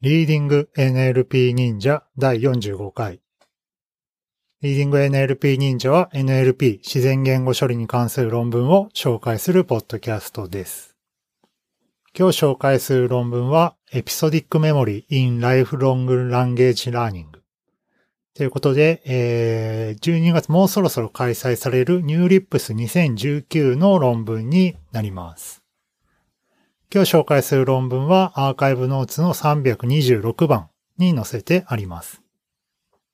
リーディング NLP 忍者第45回。リーディング NLP 忍者は NLP 自然言語処理に関する論文を紹介するポッドキャストです。今日紹介する論文はエピソディックメモリー in Lifelong Language Learning ということで、えー、12月もうそろそろ開催される NeurIPS 2019の論文になります。今日紹介する論文はアーカイブノーツの326番に載せてあります。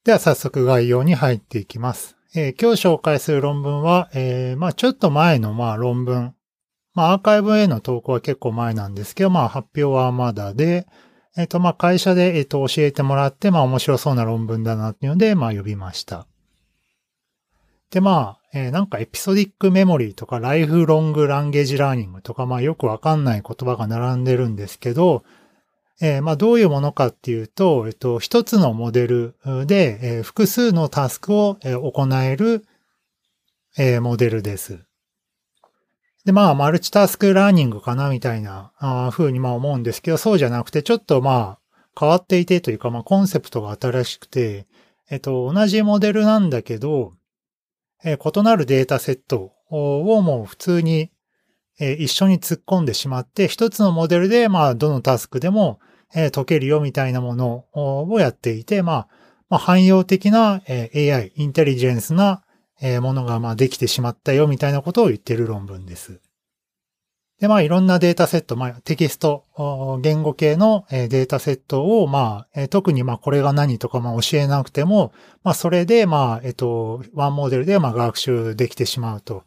では早速概要に入っていきます。えー、今日紹介する論文は、えー、まあちょっと前のまあ論文。まあアーカイブへの投稿は結構前なんですけど、まあ発表はまだで、えっ、とま会社で、えっ、と教えてもらって、ま面白そうな論文だなっていうので、ま呼びました。で、まあ、えー、なんかエピソディックメモリーとかライフロングランゲージラーニングとか、まあよくわかんない言葉が並んでるんですけど、えー、まあどういうものかっていうと、えっと、一つのモデルで、えー、複数のタスクを、行える、えー、モデルです。で、まあ、マルチタスクラーニングかなみたいなあ風にまあ思うんですけど、そうじゃなくて、ちょっとまあ、変わっていてというか、まあ、コンセプトが新しくて、えっと、同じモデルなんだけど、え異なるデータセットをもう普通に、え一緒に突っ込んでしまって、一つのモデルで、まあ、どのタスクでも、え解けるよみたいなものをやっていて、まあ、ま、汎用的な、え AI、インテリジェンスな、えものが、ま、できてしまったよみたいなことを言ってる論文です。で、まあ、いろんなデータセット、まあ、テキスト、言語系のデータセットを、まあ、特に、まあ、これが何とか、まあ、教えなくても、まあ、それで、まあ、えっと、ワンモデルで、まあ、学習できてしまうと。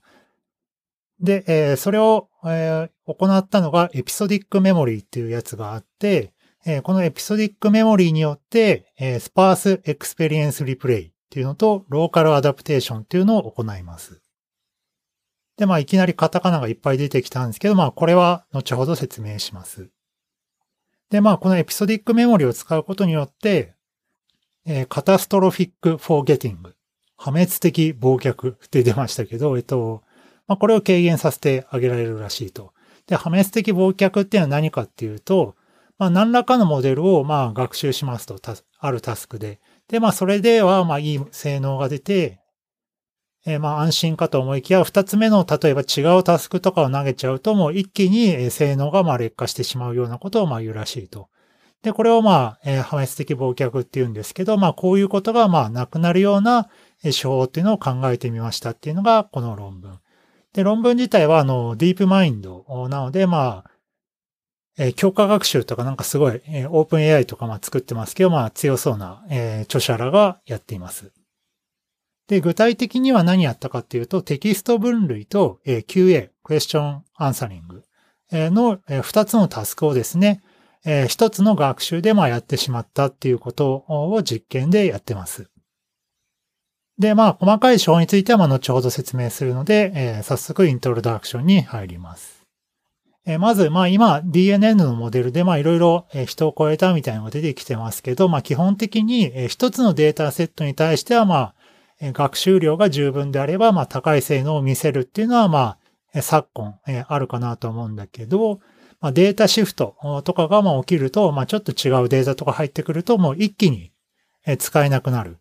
で、えー、それを、えー、行ったのが、エピソディックメモリーっていうやつがあって、えー、この episodic memory によって、えー、 sparse experience replay っていうのと、 local adaptation っていうのを行います。で、まあ、いきなりカタカナがいっぱい出てきたんですけど、まあ、これは後ほど説明します。で、まあ、この episodic memory を使うことによって、えー、 catastrophic forgetting、破滅的忘却って出ましたけど、えっと、まあ、これを軽減させてあげられるらしいと。で、破滅的忘却っていうのは何かっていうと、まあ、何らかのモデルを、まあ、学習しますと、あるタスクで。で、まあ、それでは、まあ、いい性能が出て、えまあ安心かと思いきや、二つ目の例えば違うタスクとかを投げちゃうともう一気に性能がま劣化してしまうようなことをま言うらしいと。で、これをまあ、え破滅的忘却って言うんですけど、まあこういうことがまあなくなるような手法っていうのを考えてみましたっていうのがこの論文。で、論文自体はあの、ディープマインドなので、まあ、え強化学習とかなんかすごい、えオープン AI とかまあ作ってますけど、まあ強そうな、え著者らがやっています。で、具体的には何やったかっていうと、テキスト分類と QA、クエスチョンアンサリングの2つのタスクをですね、1つの学習でまやってしまったっていうことを実験でやってます。で、まあ、細かい手法については、まあ、後ほど説明するので、え、早速イントロダクションに入ります。え、まず、まあ、今、DNN のモデルで、まあ、いろいろ人を超えたみたいなのが出てきてますけど、まあ、基本的に一つのデータセットに対しては、まあ、学習量が十分であれば、まあ、高い性能を見せるっていうのは、まあ、昨今、あるかなと思うんだけど、まあ、データシフトとかがまあ起きると、まあ、ちょっと違うデータとか入ってくると、もう一気に使えなくなる。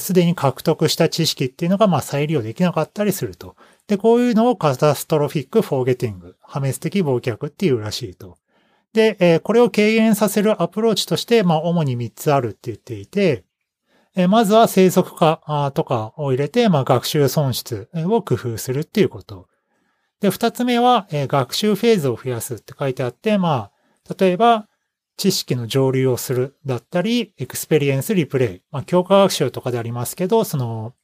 す、で、に獲得した知識っていうのがまあ再利用できなかったりすると。で、こういうのをカタストロフィックフォーゲティング、破滅的忘却っていうらしいと。で、これを軽減させるアプローチとして、まあ、主に3つあるって言っていて、えまずは生息化とかを入れて、まあ、学習損失を工夫するっていうこと。で、二つ目は、え学習フェーズを増やすって書いてあって、まあ、例えば、知識の蒸留をするだったり、 experience replay。まあ、強化学習とかでありますけど、その、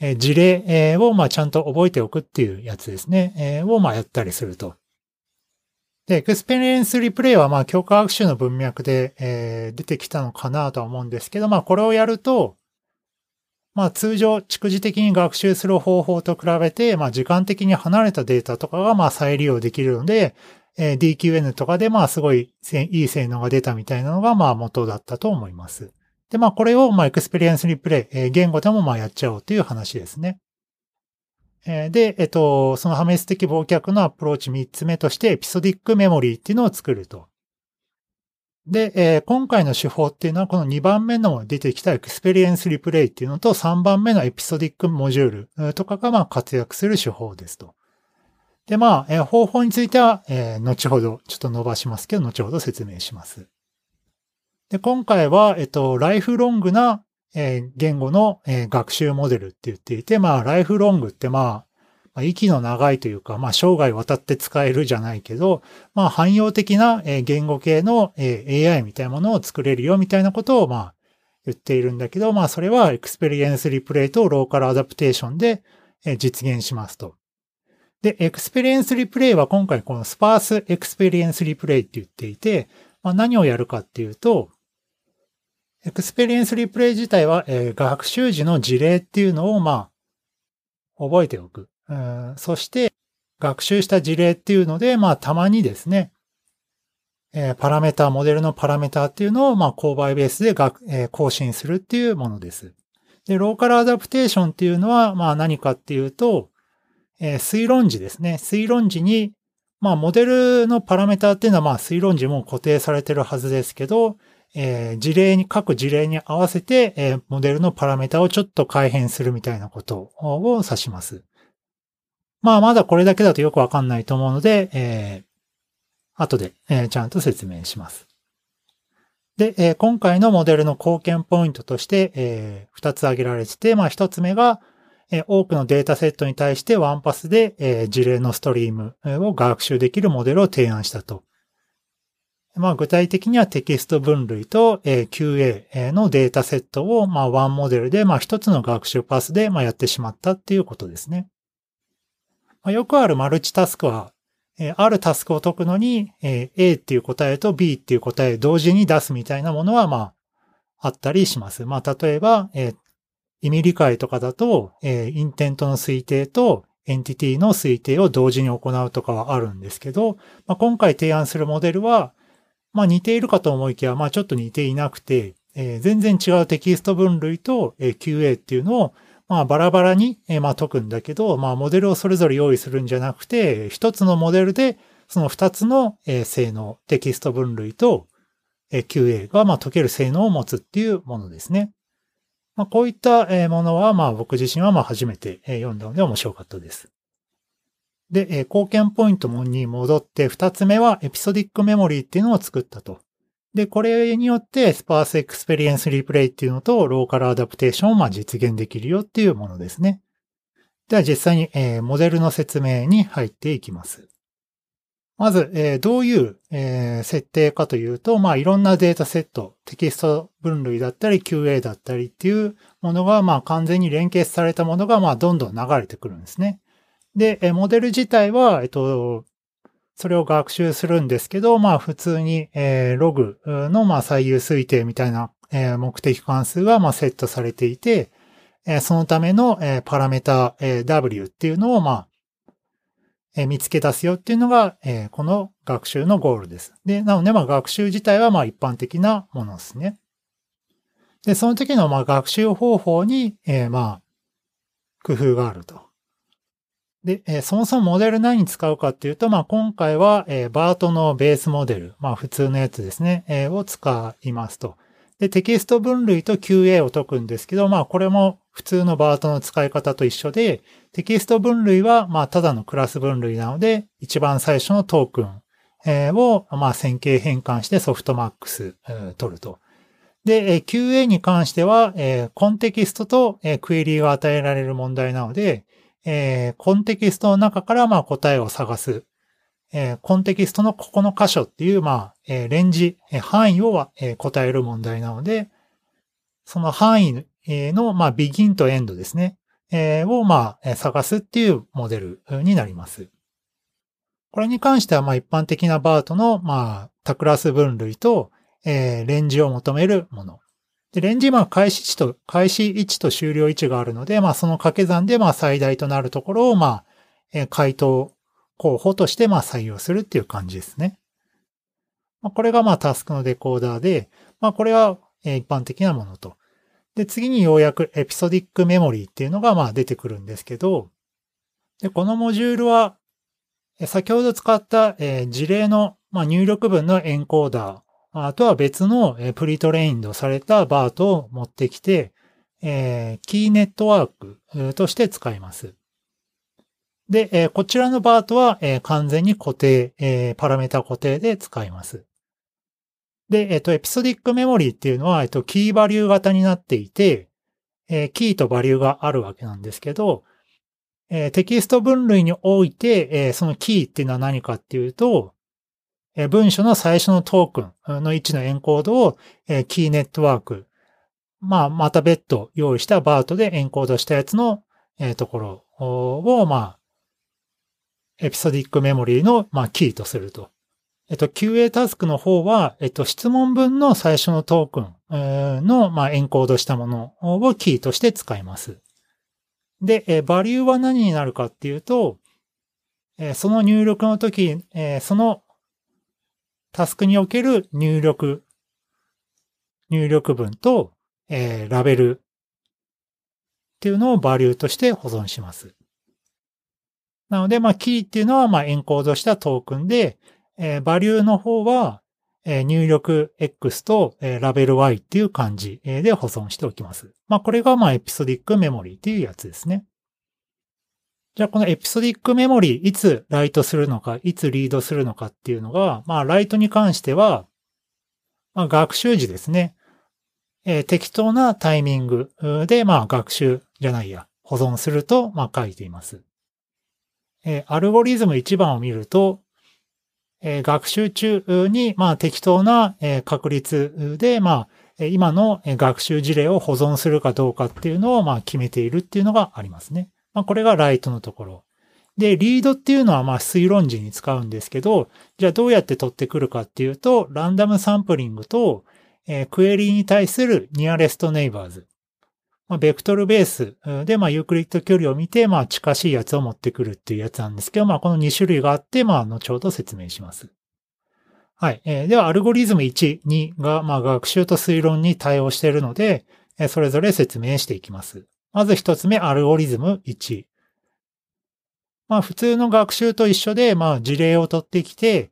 え事例を、まあ、ちゃんと覚えておくっていうやつですね。えを、まあ、やったりすると。で、 experience replay はまあ強化学習の文脈で、えー、出てきたのかなとは思うんですけど、まあこれをやると、まあ通常逐次的に学習する方法と比べて、まあ時間的に離れたデータとかがまあ再利用できるので、えー、DQN とかでまあすごいいい性能が出たみたいなのがまあ元だったと思います。で、まあこれをまあ experience replay、えー、言語でもまあやっちゃおうという話ですね。で、えっと、その破滅的忘却のアプローチ3つ目として episodic memory っていうのを作ると。で、えー、今回の手法っていうのはこの2番目の出てきた experience replay っていうのと3番目の episodic module とかがまあ活躍する手法ですと。で、まあ、えー、方法については、えー、後ほどちょっと述べますけど、後ほど説明します。で、今回は、えっと、 lifelong な、えー、言語の、えー、学習モデルって言っていて、まあ、 lifelong ってまあ、まあ、息の長いというか、まあ、生涯渡って使えるじゃないけど、まあ、汎用的なえ言語系のえ AI みたいなものを作れるよみたいなことを、まあ、言っているんだけど、まあ、それは experience replay と local adaptation でえ実現しますと。で、 experience replay は今回この sparse experience replay って言っていて、まあ、何をやるかっていうと、 experience replay 自体は、えー、学習時の事例っていうのを、まあ、覚えておく。うそして、学習した事例っていうので、まあ、たまにですね、えー、パラメータ、モデルのパラメータっていうのを、まあ、勾配ベースで学、えー、更新するっていうものです。で、ローカルアダプテーションっていうのは、まあ、何かっていうと、えー、推論時ですね。推論時に、まあ、モデルのパラメータっていうのは、まあ、推論時も固定されてるはずですけど、えー、事例に、各事例に合わせて、えー、モデルのパラメータをちょっと改変するみたいなことを指します。まあ、まだこれだけだとよくわかんないと思うので、えー、後で、えー、ちゃんと説明します。で、えー、今回のモデルの貢献ポイントとして、えー、2つ挙げられてて、まあ、1つ目が、えー、多くのデータセットに対してワンパスで、えー、事例のストリームを学習できるモデルを提案したと。まあ、具体的にはテキスト分類と、QA のデータセットを、まあ、ワンモデルで、まあ、一つの学習パスで、まあ、やってしまったっていうことですね。まあ、よくあるマルチタスクは、あるタスクを解くのに、A っていう答えと B っていう答え同時に出すみたいなものは、まあ、あったりします。まあ、例えば、意味理解とかだと、インテントの推定とエンティティの推定を同時に行うとかはあるんですけど、まあ、今回提案するモデルは、まあ似ているかと思いきや、まあちょっと似ていなくて、えー、全然違うテキスト分類と、えー、QA っていうのを、まあバラバラに、えー、まあ解くんだけど、まあモデルをそれぞれ用意するんじゃなくて、一つのモデルでその二つの、えー、性能、テキスト分類と、えー、QA がまあ解ける性能を持つっていうものですね。まあこういったものはまあ僕自身はまあ初めて読んだので面白かったです。で、え、貢献ポイントに戻って、二つ目は episodic memory っていうのを作ったと。で、これによって sparse experience replay っていうのと local adaptation を実現できるよっていうものですね。では実際に、え、モデルの説明に入っていきます。まず、え、どういう、え、設定かというと、まあいろんなデータセット、テキスト分類だったり QA だったりっていうものがまあ完全に連結されたものがまあどんどん流れてくるんですね。で、モデル自体は、えっと、それを学習するんですけど、まあ普通に、えー、ログのまあ最優推定みたいな、えー、目的関数がまあセットされていて、えー、そのための、えー、パラメータ、えー、W っていうのをまあ、えー、見つけ出すよっていうのが、えー、この学習のゴールです。で、なのでまあ学習自体はまあ一般的なものですね。で、その時のまあ学習方法に、えー、まあ、工夫があると。で、え、そもそもモデル何に使うかっていうと、まあ、今回は、え、バートのベースモデル、まあ、普通のやつですね、え、を使いますと。で、テキスト分類と QA を解くんですけど、まあ、これも普通のバートの使い方と一緒で、テキスト分類は、まあ、ただのクラス分類なので、一番最初のトークン、え、を、まあ、線形変換してソフトマックス、取ると。で、え、QA に関しては、え、コンテキストと、え、クエリが与えられる問題なので、えー、コンテキストの中からまあ答えを探す。えー、コンテキストのここの箇所っていう、まあ、えー、レンジ、えー、範囲をは、えー、答える問題なので、その範囲の、まあ、ビギンとエンドですね。えー、を、まあ、探すっていうモデルになります。これに関しては、まあ、一般的なバートの、まあ、タクラス分類と、えー、レンジを求めるもの。で、レンジ、まあ、開始値と、開始位置と終了位置があるので、まあ、その掛け算で、まあ、最大となるところを、まあ、え、回答候補として、まあ、採用するっていう感じですね。まあ、これが、まあ、タスクのデコーダーで、まあ、これは、え、一般的なものと。で、次にようやくエピソディックメモリーっていうのが、まあ、出てくるんですけど、で、このモジュールは、先ほど使った、え、事例の、まあ、入力文のエンコーダーあとは別のプリトレインドされたバートを持ってきて、え、キーネットワークとして使います。で、え、こちらのバートは、え、完全に固定、え、パラメータ固定で使います。で、えっ、と、エピソディックメモリーっていうのは、えっ、と、キーバリュー型になっていて、え、キーとバリューがあるわけなんですけど、え、テキスト分類において、え、そのキーっていうのは何かっていうと、文書の最初のトークンの位置のエンコードを、え、キーネットワーク、まあ、また別途用意したバートでエンコードしたやつの、え、ところを、まあ、エピソディックメモリーの、まあ、キーとすると。えっと、QA タスクの方は、えっと、質問文の最初のトークンの、まあ、エンコードしたものをキーとして使います。で、えバリューは何になるかっていうと、えその入力の時、えそのタスクにおける入力、入力文と、えラベルっていうのをバリューとして保存します。なので、まあ、キーっていうのは、まあ、エンコードしたトークンで、えー、バリューの方は、えー、入力 X と、えー、ラベル Y っていう感じで保存しておきます。まあ、これが、まあ、エピソディックメモリーっていうやつですね。じゃあ、このエピソディックメモリー、いつライトするのか、いつリードするのかっていうのが、まあ、ライトに関しては、まあ、学習時ですね。えー、適当なタイミングで、まあ、学習じゃないや、保存すると、まあ、書いています。えー、アルゴリズム1番を見ると、えー、学習中に、まあ、適当な、え、確率で、まあ、今の学習事例を保存するかどうかっていうのを、まあ、決めているっていうのがありますね。まあ、これがライトのところ。で、リードっていうのは、まあ、推論時に使うんですけど、じゃあどうやって取ってくるかっていうと、ランダムサンプリングと、えー、クエリに対するニアレストネイバーズ。まあ、ベクトルベースで、まあ、ユークリッド距離を見て、まあ、近しいやつを持ってくるっていうやつなんですけど、まあ、この2種類があって、まあ、後ほど説明します。はい。えー、では、アルゴリズム1、2が、まあ、学習と推論に対応しているので、えー、それぞれ説明していきます。まず一つ目、アルゴリズム1。まあ、普通の学習と一緒で、まあ、事例を取ってきて、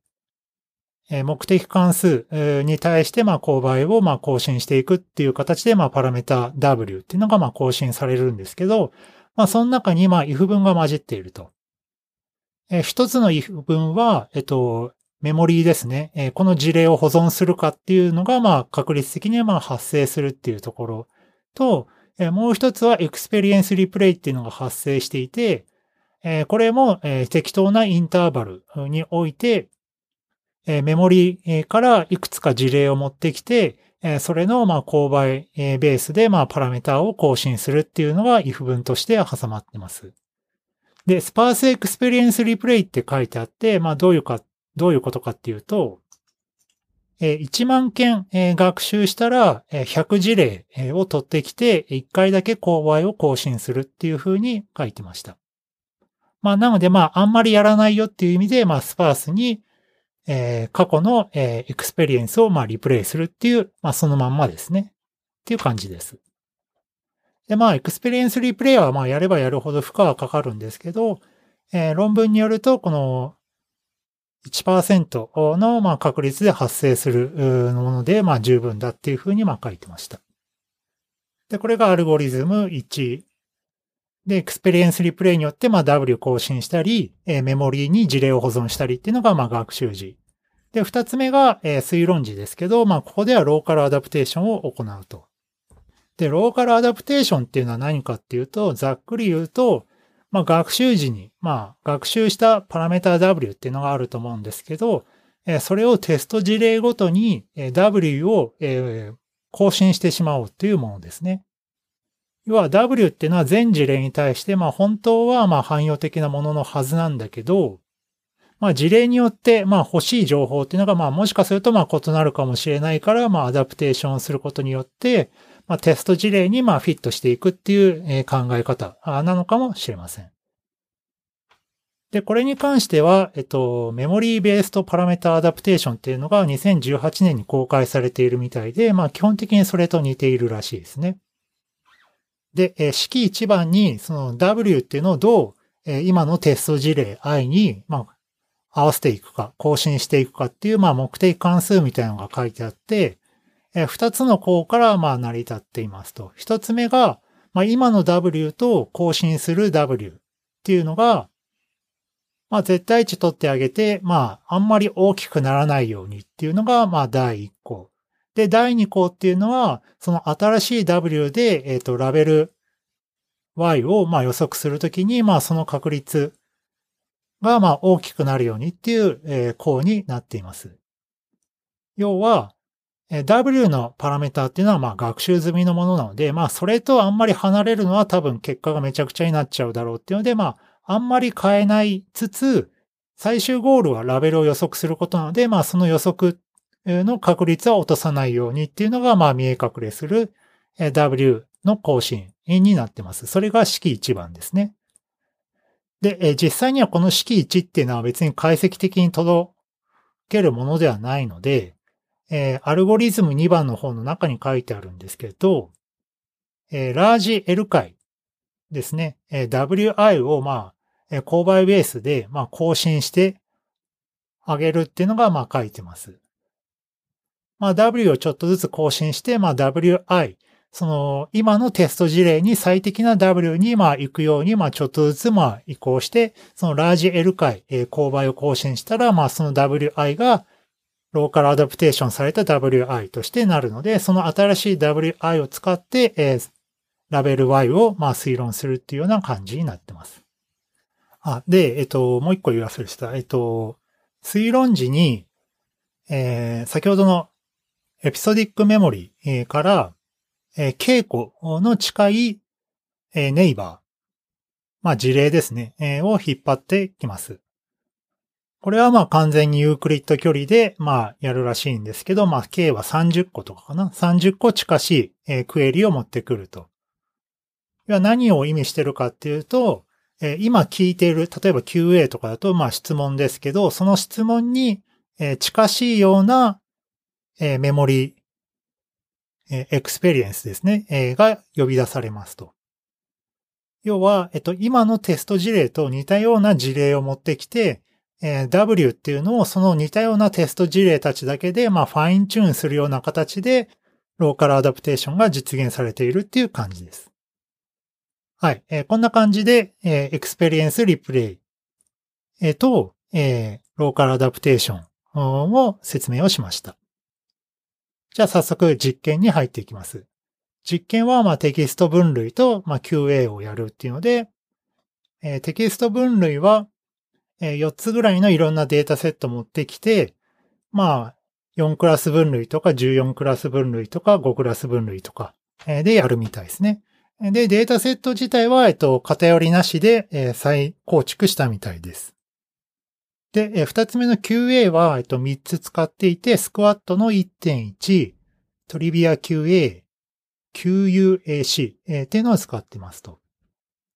目的関数に対して、まあ、勾配を、まあ、更新していくっていう形で、まあ、パラメータ W っていうのが、まあ、更新されるんですけど、まあ、その中に、まあ、if 文が混じっていると。え一つの if 文は、えっと、メモリーですね。えこの事例を保存するかっていうのが、まあ、確率的には、まあ、発生するっていうところと、えもう一つは experience replay っていうのが発生していて、えこれも、え適当なインターバルにおいて、えメモリからいくつか事例を持ってきて、えそれの、まあ、勾配ベースで、ま、パラメータを更新するっていうのが if 文として挟まってます。で、 sparse experience replay って書いてあって、まあ、どういうか、どういうことかっていうと、1万件学習したら100事例を取ってきて1回だけ勾配を更新するっていう風に書いてました。まあなのでまああんまりやらないよっていう意味でまあ sparse に、過去の、 experience を、まあ、リプレイするっていう、まあ、そのまんまですね。っていう感じです。で、まあ、 experience replay は、まあ、やればやるほど負荷はかかるんですけど、論文によると、この1%の、ま、確率で発生するもので、まあ、十分だっていうふうに、ま、書いてました。で、これがアルゴリズム1。で、 experience replay によって、まあ、W 更新したり、え、メモリーに事例を保存したりっていうのが、まあ、学習時。で、二つ目が、え、推論時ですけど、まあ、ここでは local adaptation を行うと。で、 local adaptation っていうのは何かっていうと、ざっくり言うと、まあ、学習時に、まあ、学習したパラメータ W っていうのがあると思うんですけど、それをテスト事例ごとに、W を、更新してしまおうというものですね。要は W っていうのは全事例に対して、まあ本当はまあ汎用的なもののはずなんだけど、まあ事例によってまあ欲しい情報っていうのがまあもしかするとまあ異なるかもしれないから、まあアダプテーションすることによって、まあテスト事例にまあフィットしていくっていう考え方なのかもしれません。で、これに関しては、えっと、メモリーベースとパラメータアダプテーションっていうのが2018年に公開されているみたいで、まあ基本的にそれと似ているらしいですね。で、え式1番に、その W っていうのをどう、え今のテスト事例 I に、まあ合わせていくか、更新していくかっていう、まあ、目的関数みたいなのが書いてあって、え二つの項から、まあ、成り立っていますと。一つ目が、まあ、今の W と更新する W っていうのが、まあ、絶対値取ってあげて、まあ、あんまり大きくならないようにっていうのが、まあ、第1項。で、第2項っていうのは、その新しい W で、えっ、ー、と、ラベル Y を、まあ、予測するときに、まあ、その確率が、まあ、大きくなるようにっていう、えー、項になっています。要は、W のパラメータっていうのはまあ学習済みのものなので、まあそれとあんまり離れるのは多分結果がめちゃくちゃになっちゃうだろうっていうので、まああんまり変えないつつ、最終ゴールはラベルを予測することなので、まあその予測の確率は落とさないようにっていうのがまあ見え隠れする W の更新になってます。それが式1番ですね。で、実際にはこの式1っていうのは別に解析的に届けるものではないので、えー、アルゴリズム2番の方の中に書いてあるんですけど、えー、ラージ L 回ですね、えー、WI をまあ、えー、勾配ベースでまあ更新してあげるっていうのがまあ書いてます。まあ W をちょっとずつ更新して、まあ WI、その今のテスト事例に最適な W にまあ行くようにまあちょっとずつまあ移行して、そのラージ L 回、えー、勾配を更新したらまあその WI がローカルアダプテーションされた WI としてなるので、その新しい WI を使って、えー、ラベル Y をまあ推論するっていうような感じになってます。あ、で、えっと、もう一個言わせるした。えっと、推論時に、えー、先ほどのエピソディックメモリーから、えー、稽古の近い、えー、ネイバー、まあ事例ですね、えー、を引っ張ってきます。これはまあ完全にユークリッド距離でまあやるらしいんですけど、まあ K は30個とかかな。30個近しい、えクエリを持ってくると。何を意味してるかっていうと、え今聞いている、例えば QA とかだとまあ質問ですけど、その質問に、え近しいような、えメモリ、え experience ですね、えが呼び出されますと。要は、えっと、今のテスト事例と似たような事例を持ってきて、え W っていうのをその似たようなテスト事例たちだけで、まあ、 fine-tune するような形で、local adaptation が実現されているっていう感じです。はい。え、こんな感じで、え、 experience replay、えー、と、え、 local adaptation を説明をしました。じゃあ早速実験に入っていきます。実験はまあテキスト分類とまあ QA をやるっていうので、え、テキスト分類はえ4つぐらいのいろんなデータセット持ってきて、まあ、4クラス分類とか14クラス分類とか5クラス分類とかえでやるみたいですね。で、データセット自体は、えっと、偏りなしでえ再構築したみたいです。で、二つ目の QA は、えっと、3つ使っていて、スクワットの1.1、トリビア QA、QUAC、えっていうのを使ってますと。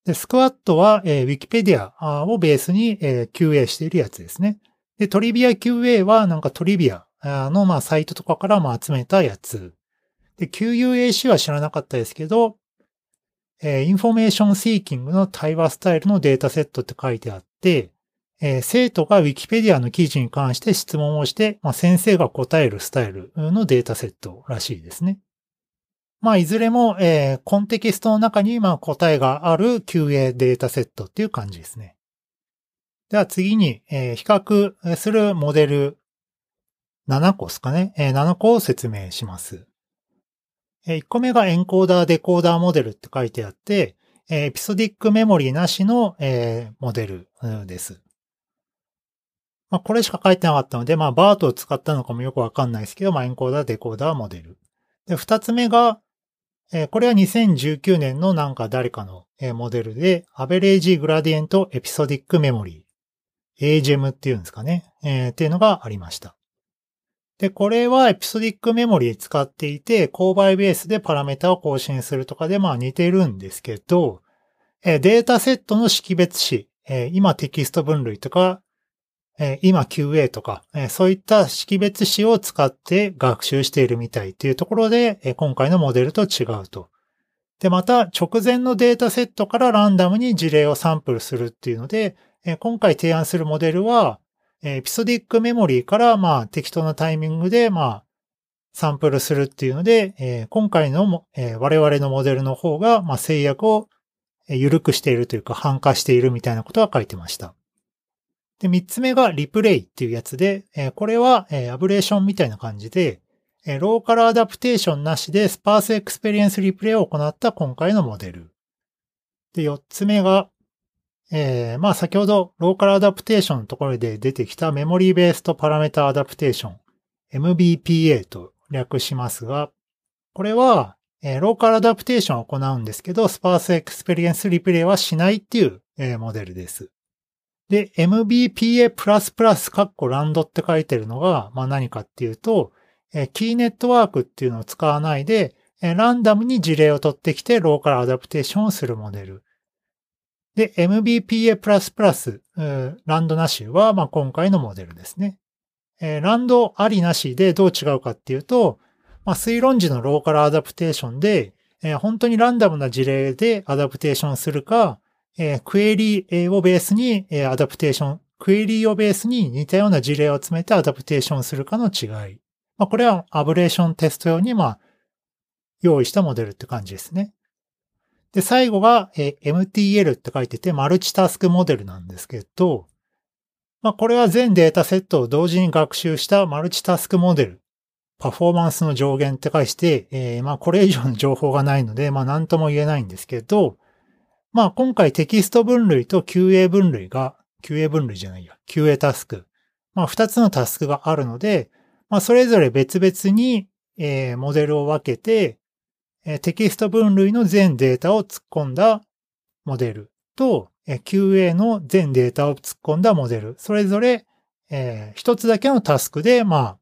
で、スクワットは、えー、Wikipedia をベースに、えー、QA しているやつですね。で、トリビア QA はなんかトリビアの、まあ、サイトとかからまあ集めたやつ。で、 QuAC は知らなかったですけど、えー、 information seeking の対話スタイルのデータセットって書いてあって、えー、生徒が Wikipedia の記事に関して質問をして、まあ、先生が答えるスタイルのデータセットらしいですね。まあ、いずれも、えー、コンテキストの中に、まあ、答えがある QA データセットっていう感じですね。では次に、えー、比較するモデル7個ですかね。えー、7個を説明します。えー、1個目がエンコーダー、デコーダーモデルって書いてあって、えー、エピソディックメモリーなしの、えー、モデルです。まあ、これしか書いてなかったので、まあ、バートを使ったのかもよくわかんないですけど、まあ、エンコーダー、デコーダーモデル。で、二つ目が、これは2019年のなんか誰かの、モデルで、アベレージグラディエントエピソディックメモリー、AGEM っていうんですかね、えー、っていうのがありました。で、これはエピソディックメモリー使っていて、勾配ベースでパラメータを更新するとかでまあ似てるんですけど、データセットの識別子、今テキスト分類とか、え今 QA とか、えそういった識別子を使って学習しているみたいっていうところで、え今回のモデルと違うと。で、また直前のデータセットからランダムに事例をサンプルするっていうので、え今回提案するモデルは、エピソディックメモリーからまあ適当なタイミングでまあサンプルするっていうので、え、今回の、え、我々のモデルの方がまあ制約を緩くしているというか、反化しているみたいなことは書いてました。で、三つ目がリプレイっていうやつで、えこれは、えアブレーションみたいな感じで、え local adaptation なしで sparse experience replay を行った今回のモデル。で、四つ目が、えー、まあ先ほど local adaptation のところで出てきた memory-based parameter adaptation、MBPA と略しますが、これは、え、 local adaptation を行うんですけど、 sparse experience replay はしないっていう、え、モデルです。で、MBPA++, カッコ rand って書いてるのが、まあ何かっていうと、えー、 key network っていうのを使わないで、えー、ランダムに事例を取ってきて local adaptation をするモデル。で、MBPA++、 rand なしは、まあ今回のモデルですね。えー、 rand ありなしでどう違うかっていうと、まあ、推論時の local adaptation で、えー、本当にランダムな事例で adaptation するか、え、クエリーをベースに、え、 adaptation、クエリをベースに似たような事例を集めて adaptation するかの違い。まあ、これはアブレーションテスト用に、まあ、用意したモデルって感じですね。で、最後が、え、MTL って書いてて、マルチタスクモデルなんですけど、まあ、これは全データセットを同時に学習したマルチタスクモデルパフォーマンスの上限って返して、えー、まあこれ以上の情報がないので、まあ何とも言えないんですけど、まあ今回テキスト分類と QA 分類が、QA 分類じゃないや、QA タスク。まあ二つのタスクがあるので、まあそれぞれ別々に、えー、モデルを分けて、えー、テキスト分類の全データを突っ込んだモデルと、えー、QA の全データを突っ込んだモデル、それぞれ、えー、一つだけのタスクで、まあ、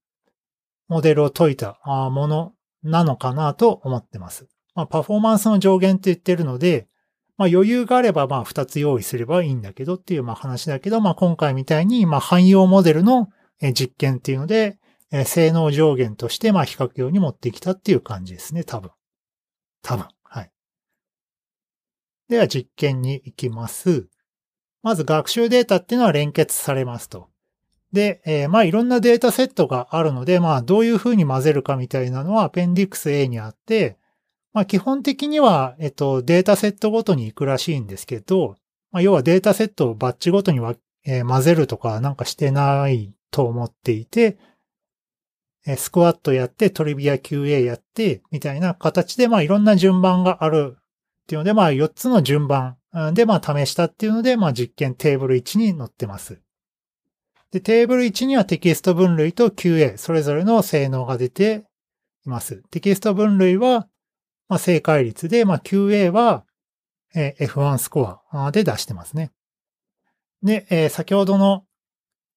モデルを解いたものなのかなと思ってます。まあ、パフォーマンスの上限って言ってるので、まあ、余裕があれば、まあ、二つ用意すればいいんだけどっていう、まあ、話だけど、まあ、今回みたいに、まあ、汎用モデルの実験っていうので、性能上限として、まあ、比較用に持ってきたっていう感じですね、多分。多分。はい。では、実験に行きます。まず、学習データっていうのは連結されますと。で、えー、まあいろんなデータセットがあるので、まあどういうふうに混ぜるかみたいなのはアペンディクス A にあって、まあ基本的には、えっと、データセットごとに行くらしいんですけど、まあ要はデータセットをバッチごとには、えー、混ぜるとかなんかしてないと思っていて、えスクワットやって、トリビア QA やって、みたいな形で、まあいろんな順番があるっていうので、まあ4つの順番で、まあ試したっていうので、まあ実験テーブル1に載ってます。で、テーブル1にはテキスト分類と QA、それぞれの性能が出ています。テキスト分類は、まあ、正解率で、まあ、QA は、え、F1 スコアで出してますね。で、え、先ほどの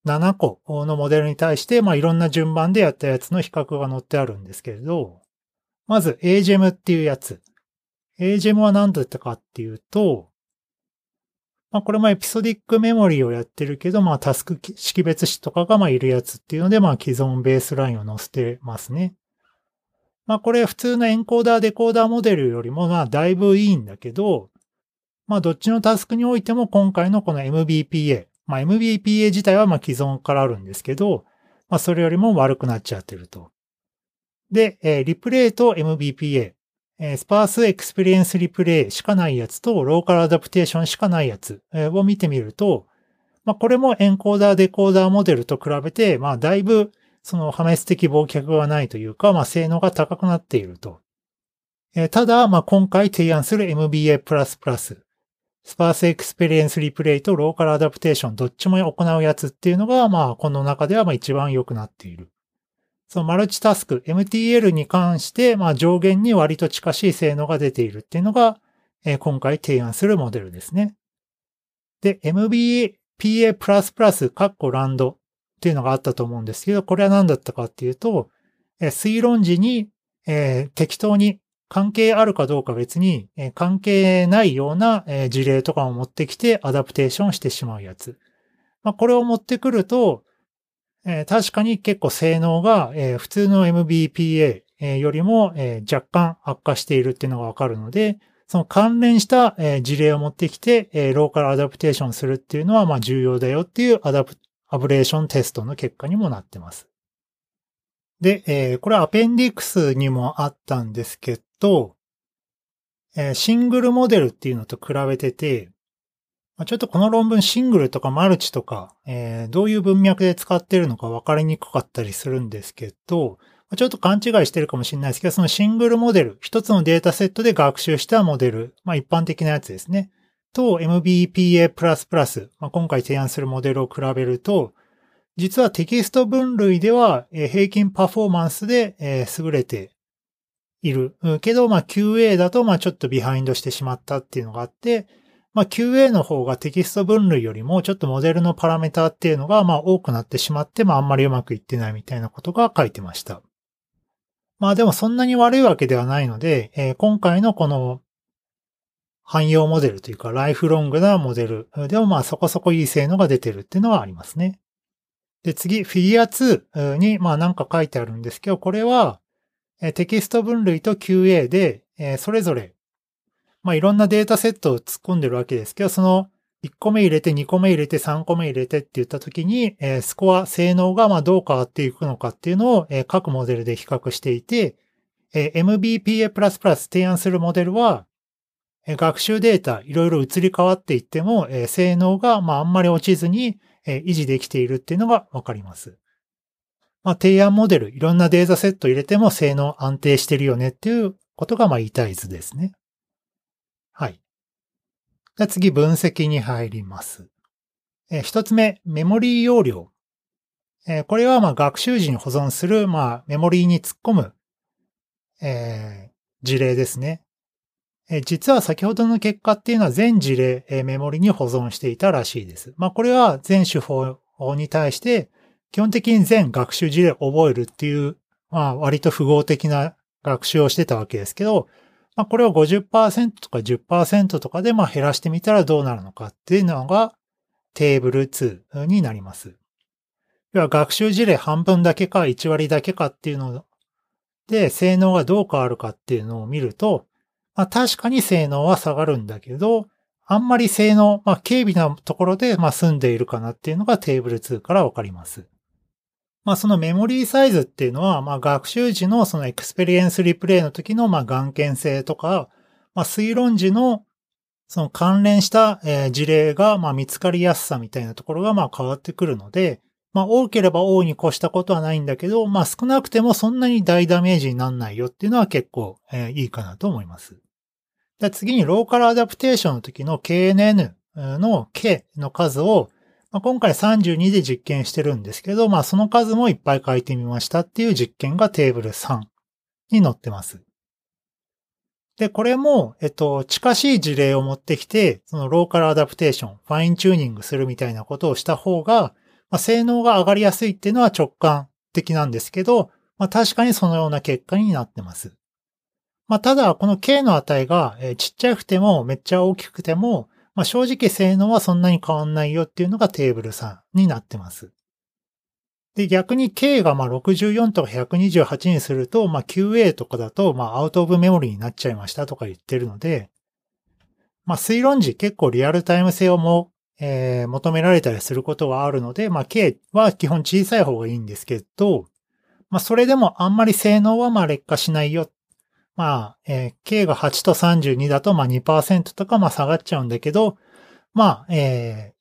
7個のモデルに対して、まあ、いろんな順番でやったやつの比較が載ってあるんですけれど、まず AGEM っていうやつ。AGEM は何だったかっていうと、まあこれもエピソディックメモリーをやってるけど、まあタスク識別子とかがまあいるやつっていうので、まあ既存ベースラインを載せてますね。まあこれ普通の encoder decoder モデルよりもまあだいぶいいんだけど、まあどっちのタスクにおいても今回のこの MBPA、まあ MBPA 自体はまあ既存からあるんですけど、まあそれよりも悪くなっちゃってると。で、えー、リプレイと MBPA、え sparse experience replay しかないやつと、 local adaptation しかないやつを見てみると、まあ、これも encoder、decoder モデルと比べて、まあ、だいぶ、その破滅的忘却がないというか、まあ、性能が高くなっていると。えー、ただ、まあ、今回提案する MBPA++、 sparse experience replay と local adaptation どっちも行うやつっていうのが、まあ、この中ではまあ一番良くなっている。そのマルチタスク、MTL に関して、まあ上限に割と近しい性能が出ているっていうのが、えー、今回提案するモデルですね。で、 MBPA++ カッコ randっていうのがあったと思うんですけど、これは何だったかっていうと、え、推論時に、えー、適当に関係あるかどうか別に、えー、関係ないような、えー、事例とかを持ってきて adaptation してしまうやつ。まあ、これを持ってくると、え、確かに結構性能が、え、普通の MBPA、よりも、え若干悪化しているっていうのがわかるので、その関連した、事例を持ってきて、 local adaptation するっていうのは、重要だよっていうアダプ、アブレーションテストの結果にもなってます。で、えー、これはアペンディクスにもあったんですけど、えー、シングルモデルっていうのと比べてて、ちょっとこの論文シングルとかマルチとか、えー、どういう文脈で使ってるのか分かりにくかったりするんですけど、ちょっと勘違いしてるかもしれないですけど、そのシングルモデル、一つのデータセットで学習したモデル、まあ一般的なやつですね。と MBPA++、まあ、今回提案するモデルを比べると、実はテキスト分類では平均パフォーマンスで優れている。けど、まあ QA だとまあちょっとビハインドしてしまったっていうのがあって、まあ QA の方がテキスト分類よりもちょっとモデルのパラメータっていうのがまあ多くなってしまって、まああんまりうまくいってないみたいなことが書いてました。まあでもそんなに悪いわけではないので、えー、今回のこの汎用モデルというかライフロングなモデルでもまあそこそこいい性能が出てるっていうのはありますね。で、次、フィギュア2にまあなんか書いてあるんですけど、これはテキスト分類と QA でそれぞれまあいろんなデータセットを突っ込んでるわけですけど、その1個目入れて2個目入れて3個目入れてって言った時に、スコア、性能がまどう変わっていくのかっていうのを、各モデルで比較していて、MBPA++ 提案するモデルは、学習データいろいろ移り変わっていっても、性能がまああんまり落ちずに、維持できているっていうのがわかります。まあ、提案モデル、いろんなデータセット入れても性能安定してるよねっていうことがまあ言いたい図ですね。はい。じゃ次、分析に入ります。え一つ目、メモリー容量。えこれはまあ学習時に保存する、まあ、メモリーに突っ込む、えー、事例ですね。え実は先ほどの結果っていうのは全事例、えメモリに保存していたらしいです。まあこれは全手法に対して基本的に全学習事例を覚えるっていう、まあ割と符号的な学習をしてたわけですけど、まあ、これを50%とか10%とかでまあ減らしてみたらどうなるのかっていうのがテーブル2になります。要は学習事例半分だけか1割だけかっていうので性能がどう変わるかっていうのを見ると、まあ、確かに性能は下がるんだけど、あんまり性能、まあ、軽微なところで、まあ、済んでいるかなっていうのがテーブル2からわかります。まあそのメモリーサイズっていうのは、まあ学習時のその experience replay の時のまあ頑健性とか、まあ推論時のその関連した事例がまあ見つかりやすさみたいなところがまあ変わってくるので、まあ多ければ多いに越したことはないんだけど、まあ少なくてもそんなに大ダメージになんないよっていうのは結構いいかなと思います。で次にローカルアダプテーションの時の KNN の K の数をまあ、今回32で実験してるんですけど、まあその数もいっぱい書いてみましたっていう実験がテーブル3に載ってます。で、これも、えっと、近しい事例を持ってきて、その local adaptation、fine-tuning するみたいなことをした方が、まあ、性能が上がりやすいっていうのは直感的なんですけど、まあ、確かにそのような結果になってます。まあ、ただ、この K の値が、えちっちゃくてもめっちゃ大きくても、まあ、正直性能はそんなに変わんないよっていうのがテーブル3になってます。で、逆に K がま64とか128にすると、まあ、QA とかだと、まあ、アウトオブメモリーになっちゃいましたとか言ってるので、まあ、推論時結構リアルタイム性をも、えー、求められたりすることはあるので、まあ、K は基本小さい方がいいんですけど、まあ、それでもあんまり性能はまあ劣化しないよまあ、えー、K が8と32だと、まあ2%とか、まあ下がっちゃうんだけど、まあ、えー、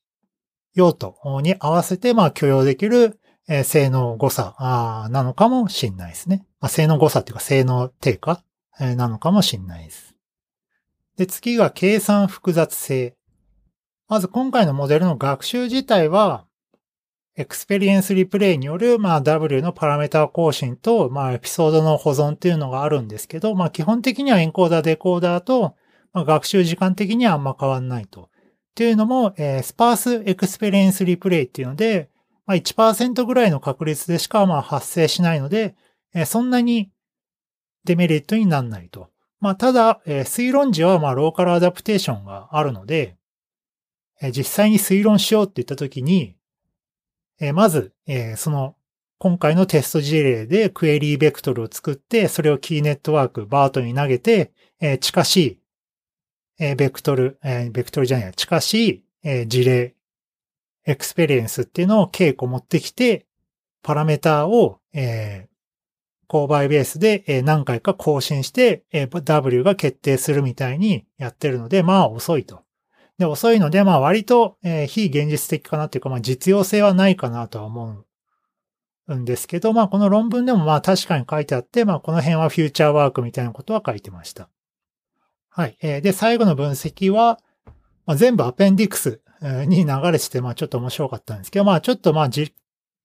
用途に合わせて、まあ許容できる、えー、性能誤差あなのかもしんないですね。まあ、性能誤差っていうか、性能低下、えー、なのかもしんないです。で、次が計算複雑性。まず今回のモデルの学習自体は、 experience replay による、まあ、W のパラメータ更新と、まあ、エピソードの保存っていうのがあるんですけど、まあ、基本的にはエンコーダー、デコーダーと、まあ、学習時間的にはあんま変わんないと。っていうのも、えー、 sparse experience replay っていうので、まあ1%ぐらいの確率でしかまあ発生しないので、えー、そんなにデメリットにならないと。まあただ、えー、推論時はまあ local adaptation があるので、え、実際に推論しようって言ったときに、え、まず、え、その、今回のテスト事例でクエリーベクトルを作って、それを key network、BERT に投げて、え、近しい、え、ベクトル、え、ベクトルじゃない、近しい、え、事例、 experience っていうのを K 個持ってきて、パラメーターを、えー、勾配ベースで、え何回か更新して、え W が決定するみたいにやってるので、まあ遅いと。で、遅いので、まあ割と、えー、非現実的かなっていうか、まあ実用性はないかなとは思うんですけど、まあこの論文でもまあ確かに書いてあって、まあこの辺はフューチャーワークみたいなことは書いてました。はい。えー、で、最後の分析は、まあ、全部アペンディクスに流れてて、まあちょっと面白かったんですけど、まあちょっとまあ実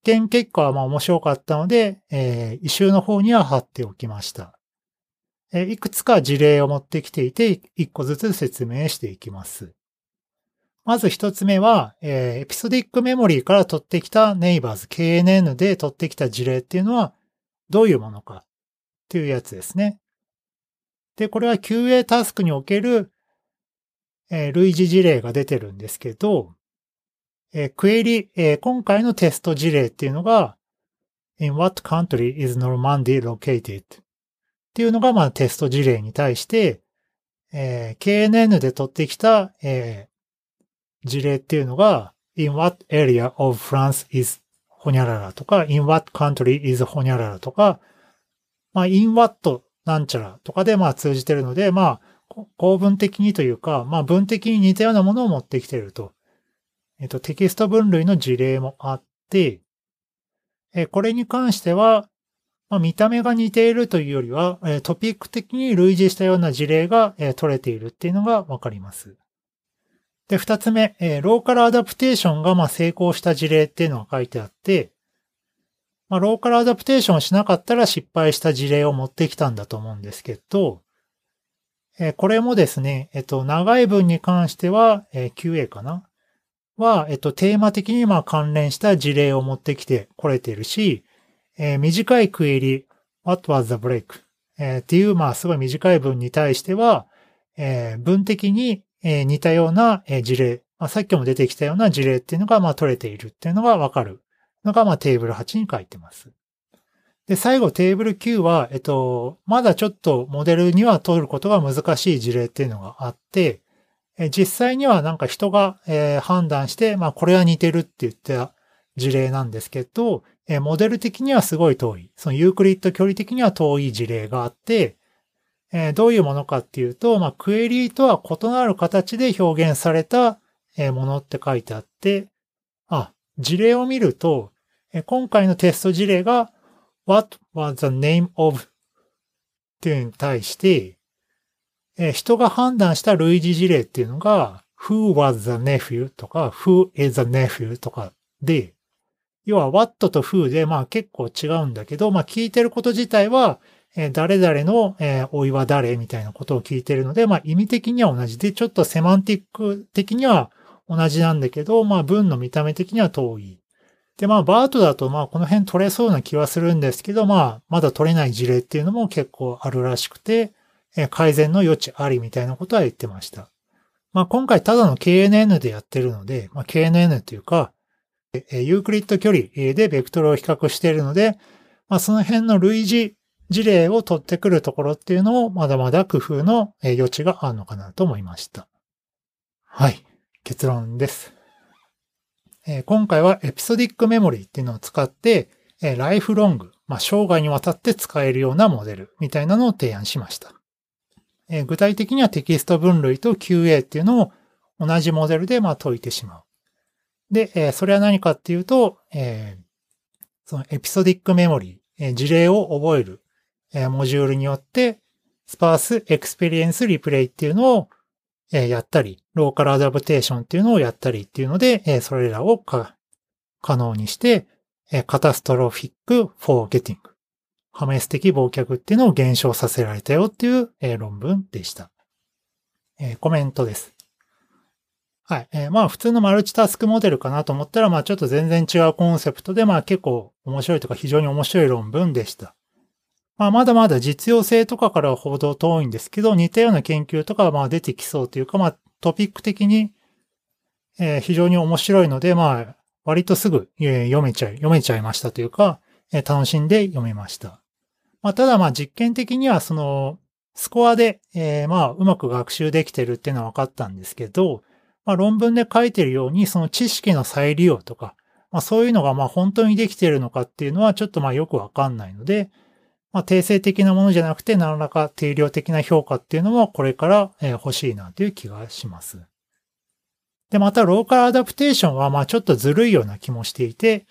験結果はまあ面白かったので、えー、異臭の方には貼っておきました。えー、いくつか事例を持ってきていて、一個ずつ説明していきます。まず一つ目は、えー、エピソディックメモリーから取ってきたネイバーズ KNN で取ってきた事例っていうのはどういうものかっていうやつですね。で、これは QA タスクにおける、えー、類似事例が出てるんですけど、えー、クエリ、えー、今回のテスト事例っていうのが、in what country is Normandy located? っていうのが、まあ、テスト事例に対して、えー、KNN で取ってきた、え事例っていうのが、in what area of France is ほにゃららとか、in what country is ほにゃららとか、まあ、in what なんちゃらとかでまあ通じてるので、まあ、構文的にというか、まあ文的に似たようなものを持ってきてると。えっと、テキスト分類の事例もあって、えこれに関しては、まあ、見た目が似ているというよりは、えトピック的に類似したような事例が、え取れているっていうのがわかります。で、二つ目、えー、ローカルアダプテーションがま成功した事例っていうのが書いてあって、まあ、ローカルアダプテーションしなかったら失敗した事例を持ってきたんだと思うんですけど、えー、これもですね、えっと、長い文に関しては、え、QA かな？は、えっと、テーマ的にま関連した事例を持ってきてこれてるし、え、短いクエリ、What was the break? え、っていう、まあ、すごい短い文に対しては、え、文的にえ似たような事例、まあ、さっきも出てきたような事例っていうのが、まあ、取れているっていうのがわかるのが、まあ、テーブル8に書いてます。で、最後テーブル9は、えっと、まだちょっとモデルには取ることが難しい事例っていうのがあって、え実際にはなんか人が、え判断して、まあ、これは似てるって言った事例なんですけど、えモデル的にはすごい遠い。そのユークリッド距離的には遠い事例があって、えー、どういうものかっていうと、まあ、クエリとは異なる形で表現されたものって書いてあって、あ、事例を見ると、今回のテスト事例が What was the name of? っていうのに対して、人が判断した類似事例っていうのが Who was the nephew? とか Who is the nephew? とかで、要は What と Who でまあ結構違うんだけど、まあ聞いてること自体はえ誰々の、えおいは誰みたいなことを聞いてるので、まあ意味的には同じで、ちょっとセマンティック的には同じなんだけど、まあ文の見た目的には遠い。で、まあバートだとまあこの辺取れそうな気はするんですけど、まあまだ取れない事例っていうのも結構あるらしくて、え改善の余地ありみたいなことは言ってました。まあ今回ただの KNN でやってるので、まあ KNN というか、えユークリッド距離でベクトルを比較しているので、まあその辺の類似事例を取ってくるところっていうのをまだまだ工夫の余地があるのかなと思いました。はい。結論です。え今回はエピソディックメモリーっていうのを使って、えライフロング、まあ、生涯にわたって使えるようなモデルみたいなのを提案しました。え具体的にはテキスト分類と QA っていうのを同じモデルでま解いてしまう。で、えそれは何かっていうと、えその episodic memory、事例を覚えるえモジュールによって、 sparse experience replay っていうのを、えやったり、 local adaptation っていうのをやったりっていうので、えそれらを可能にして、え catastrophic forgetting。破滅的忘却っていうのを減少させられたよっていう、え論文でした。えコメントです。はい。えー、まあ普通のマルチタスクモデルかなと思ったら、まあちょっと全然違うコンセプトで、まあ結構面白いとか非常に面白い論文でした。まあ、まだまだ実用性とかからはほど遠いんですけど、似たような研究とかはまあ出てきそうというか、まあトピック的に、えー、非常に面白いので、まあ割とすぐ、読めちゃい、読めちゃいましたというか、えー、楽しんで読めました。まあただまあ実験的にはそのスコアで、えー、まあうまく学習できてるっていうのは分かったんですけど、まあ、論文で書いてるように、その知識の再利用とか、まあ、そういうのがまあ本当にできてるのかっていうのはちょっとまあよくわかんないので、まあ、定性的なものじゃなくて何らか定量的な評価っていうのもこれから欲しいなという気がします。で、またローカルアダプテーションはまあちょっとずるいような気もしていて、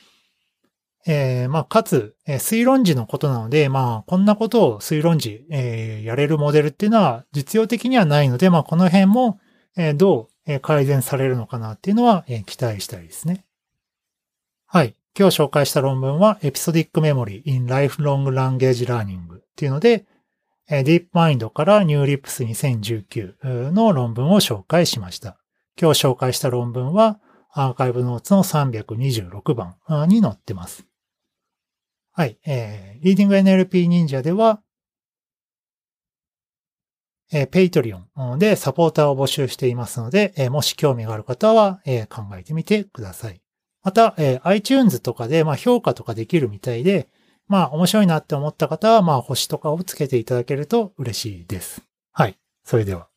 えー、まあ、かつ、えー、推論時のことなので、まあ、こんなことを推論時、えー、やれるモデルっていうのは実用的にはないので、まあ、この辺も、えー、どう改善されるのかなっていうのは、えー、期待したいですね。はい。今日紹介した論文は、エピソディックメモリー in Lifelong Language Learning っていうので、えー、DeepMind からニューリップス2019の論文を紹介しました。今日紹介した論文は、アーカイブノーツの326番に載ってます。はい。えー、リーディング NLP 忍者では、えー、 Patreon でサポーターを募集していますので、えー、もし興味がある方は、えー、考えてみてください。また、えー、iTunes とかで、まあ、評価とかできるみたいで、まあ、面白いなって思った方は、まあ、星とかをつけていただけると嬉しいです。はい。それでは。